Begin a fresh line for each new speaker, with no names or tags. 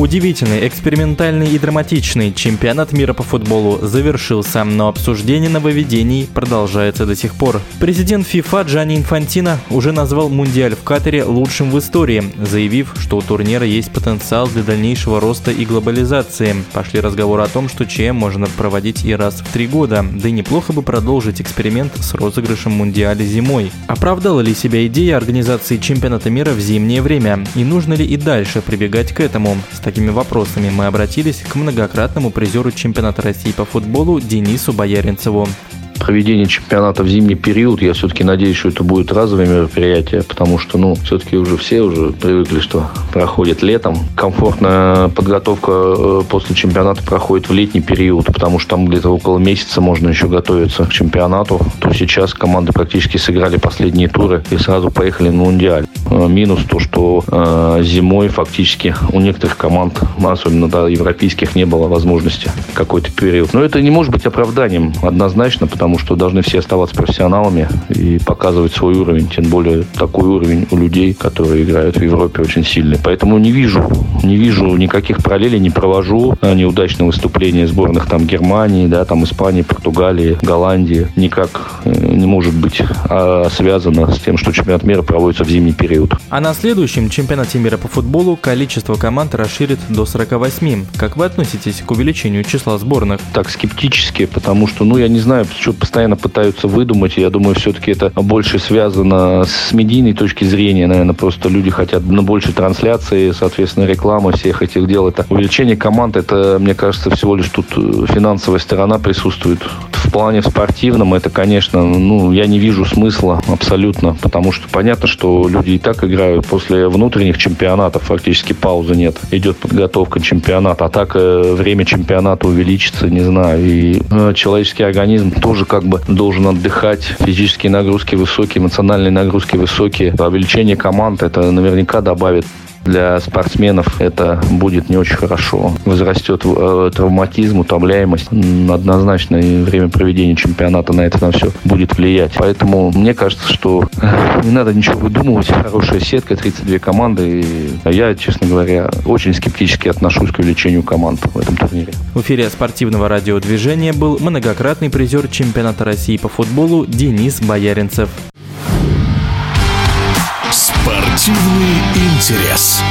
Удивительный, экспериментальный и драматичный чемпионат мира по футболу завершился, но обсуждение нововведений продолжается до сих пор. Президент ФИФА Джани Инфантино уже назвал Мундиаль в Катаре лучшим в истории, заявив, что у турнира есть потенциал для дальнейшего роста и глобализации. Пошли разговоры о том, что ЧМ можно проводить и раз в три года, да и неплохо бы продолжить эксперимент с розыгрышем Мундиаля зимой. Оправдала ли себя идея организации чемпионата мира в зимнее время? И нужно ли и дальше прибегать к этому? Такими вопросами мы обратились к многократному призеру чемпионата России по футболу Денису Бояринцеву
проведение чемпионата в зимний период, я все-таки надеюсь, что это будет разовое мероприятие, потому что, ну, все-таки уже все уже привыкли, что проходит летом. Комфортная подготовка э, после чемпионата проходит в летний период, потому что там где-то около месяца можно еще готовиться к чемпионату. То сейчас команды практически сыграли последние туры и сразу поехали на Мундиаль. Э, минус то, что э, зимой фактически у некоторых команд, особенно да, европейских, не было возможности какой-то период. Но это не может быть оправданием однозначно, потому потому что должны все оставаться профессионалами и показывать свой уровень, тем более такой уровень у людей, которые играют в Европе очень сильный. Поэтому не вижу, не вижу никаких параллелей, не провожу неудачные выступления сборных там Германии, да, там Испании, Португалии, Голландии. Никак э, не может быть а связано с тем, что чемпионат мира проводится в зимний период.
А на следующем чемпионате мира по футболу количество команд расширит до 48. Как вы относитесь к увеличению числа сборных?
Так, скептически, потому что, ну, я не знаю, что постоянно пытаются выдумать. Я думаю, все-таки это больше связано с медийной точки зрения. Наверное, просто люди хотят на больше трансляции, соответственно, рекламы всех этих дел. Это увеличение команд, это, мне кажется, всего лишь тут э, финансовая сторона присутствует. В плане спортивном это, конечно, ну, я не вижу смысла абсолютно, потому что понятно, что люди и так играют после внутренних чемпионатов, фактически паузы нет. Идет подготовка чемпионата, а так э, время чемпионата увеличится, не знаю. И э, человеческий организм тоже как бы должен отдыхать. Физические нагрузки высокие, эмоциональные нагрузки высокие. Увеличение команд это наверняка добавит для спортсменов это будет не очень хорошо. Возрастет э, травматизм, утомляемость. Однозначно и время проведения чемпионата на это на все будет влиять. Поэтому мне кажется, что э, не надо ничего выдумывать. Хорошая сетка, 32 команды. И я, честно говоря, очень скептически отношусь к увеличению команд в этом турнире.
В эфире спортивного радиодвижения был многократный призер чемпионата России по футболу Денис Бояринцев.
Спортивный интерес.